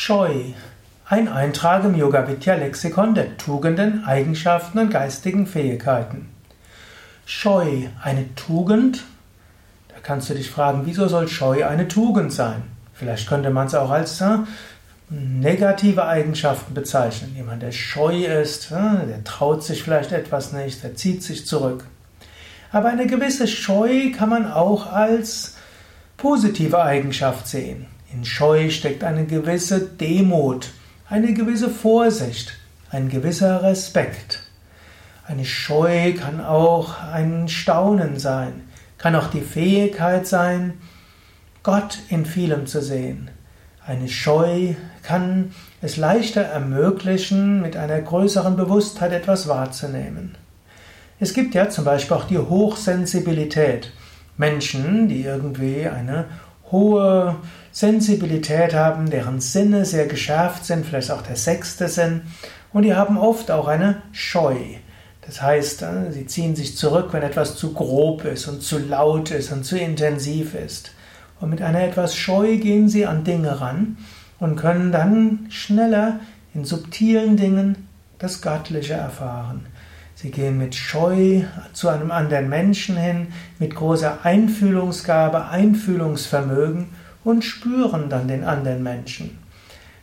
Scheu. Ein Eintrag im Yoga Vidya Lexikon der Tugenden, Eigenschaften und geistigen Fähigkeiten. Scheu, eine Tugend? Da kannst du dich fragen, wieso soll Scheu eine Tugend sein? Vielleicht könnte man es auch als äh, negative Eigenschaften bezeichnen. Jemand, der scheu ist, äh, der traut sich vielleicht etwas nicht, der zieht sich zurück. Aber eine gewisse Scheu kann man auch als positive Eigenschaft sehen. In Scheu steckt eine gewisse Demut, eine gewisse Vorsicht, ein gewisser Respekt. Eine Scheu kann auch ein Staunen sein, kann auch die Fähigkeit sein, Gott in vielem zu sehen. Eine Scheu kann es leichter ermöglichen, mit einer größeren Bewusstheit etwas wahrzunehmen. Es gibt ja zum Beispiel auch die Hochsensibilität. Menschen, die irgendwie eine hohe Sensibilität haben, deren Sinne sehr geschärft sind, vielleicht auch der sechste Sinn, und die haben oft auch eine Scheu. Das heißt, äh, sie ziehen sich zurück, wenn etwas zu grob ist und zu laut ist und zu intensiv ist. Und mit einer etwas Scheu gehen sie an Dinge ran und können dann schneller in subtilen Dingen das Göttliche erfahren. Sie gehen mit Scheu zu einem anderen Menschen hin, mit großer Einfühlungsgabe, Einfühlungsvermögen und spüren dann den anderen Menschen.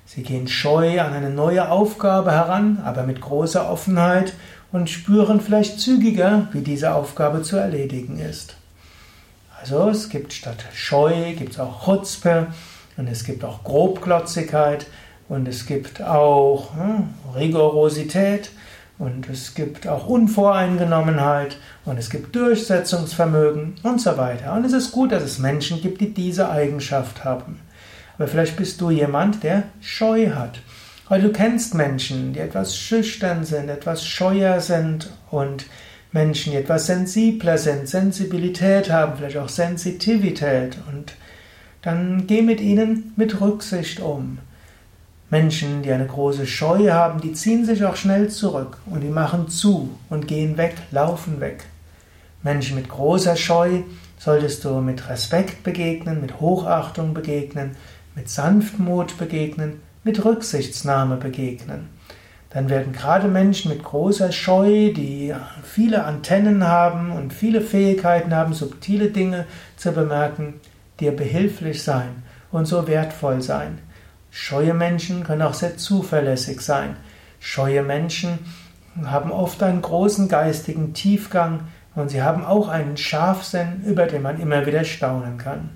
Sie gehen scheu an eine neue Aufgabe heran, aber mit großer Offenheit und spüren vielleicht zügiger, wie diese Aufgabe zu erledigen ist. Also es gibt statt Scheu, gibt es auch Chutzpe und es gibt auch Grobglotzigkeit und es gibt auch hm, Rigorosität und es gibt auch Unvoreingenommenheit und es gibt Durchsetzungsvermögen und so weiter. Und es ist gut, dass es Menschen gibt, die diese Eigenschaft haben. Aber vielleicht bist du jemand, der Scheu hat. Weil du kennst Menschen, die etwas schüchtern sind, etwas scheuer sind und Menschen, die etwas sensibler sind, Sensibilität haben, vielleicht auch Sensitivität. Und dann geh mit ihnen mit Rücksicht um. Menschen, die eine große Scheu haben, die ziehen sich auch schnell zurück und die machen zu und gehen weg, laufen weg. Menschen mit großer Scheu solltest du mit Respekt begegnen, mit Hochachtung begegnen, mit Sanftmut begegnen, mit Rücksichtsnahme begegnen. Dann werden gerade Menschen mit großer Scheu, die viele Antennen haben und viele Fähigkeiten haben, subtile Dinge zu bemerken, dir behilflich sein und so wertvoll sein. Scheue Menschen können auch sehr zuverlässig sein. Scheue Menschen haben oft einen großen geistigen Tiefgang und sie haben auch einen Scharfsinn, über den man immer wieder staunen kann.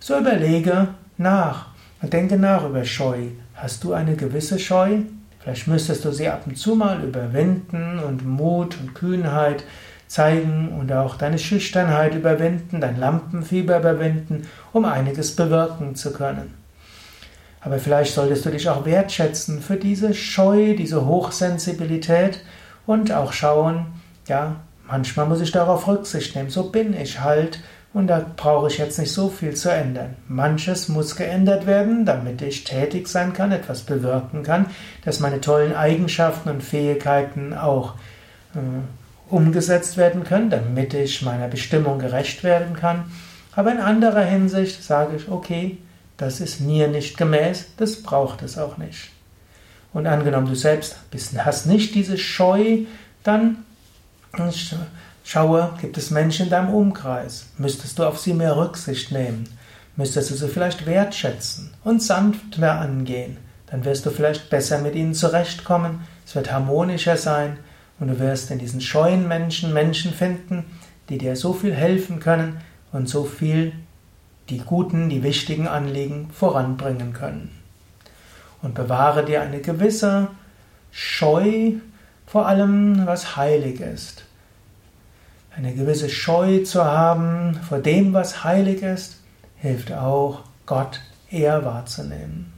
So überlege nach und denke nach über Scheu. Hast du eine gewisse Scheu? Vielleicht müsstest du sie ab und zu mal überwinden und Mut und Kühnheit zeigen und auch deine Schüchternheit überwinden, dein Lampenfieber überwinden, um einiges bewirken zu können. Aber vielleicht solltest du dich auch wertschätzen für diese Scheu, diese Hochsensibilität und auch schauen, ja, manchmal muss ich darauf Rücksicht nehmen. So bin ich halt und da brauche ich jetzt nicht so viel zu ändern. Manches muss geändert werden, damit ich tätig sein kann, etwas bewirken kann, dass meine tollen Eigenschaften und Fähigkeiten auch äh, umgesetzt werden können, damit ich meiner Bestimmung gerecht werden kann. Aber in anderer Hinsicht sage ich, okay, das ist mir nicht gemäß, das braucht es auch nicht. Und angenommen, du selbst hast nicht diese Scheu, dann schaue, gibt es Menschen in deinem Umkreis? Müsstest du auf sie mehr Rücksicht nehmen? Müsstest du sie vielleicht wertschätzen und sanft mehr angehen? Dann wirst du vielleicht besser mit ihnen zurechtkommen, es wird harmonischer sein und du wirst in diesen scheuen Menschen Menschen finden, die dir so viel helfen können und so viel die guten, die wichtigen Anliegen voranbringen können. Und bewahre dir eine gewisse Scheu vor allem, was heilig ist. Eine gewisse Scheu zu haben vor dem, was heilig ist, hilft auch, Gott eher wahrzunehmen.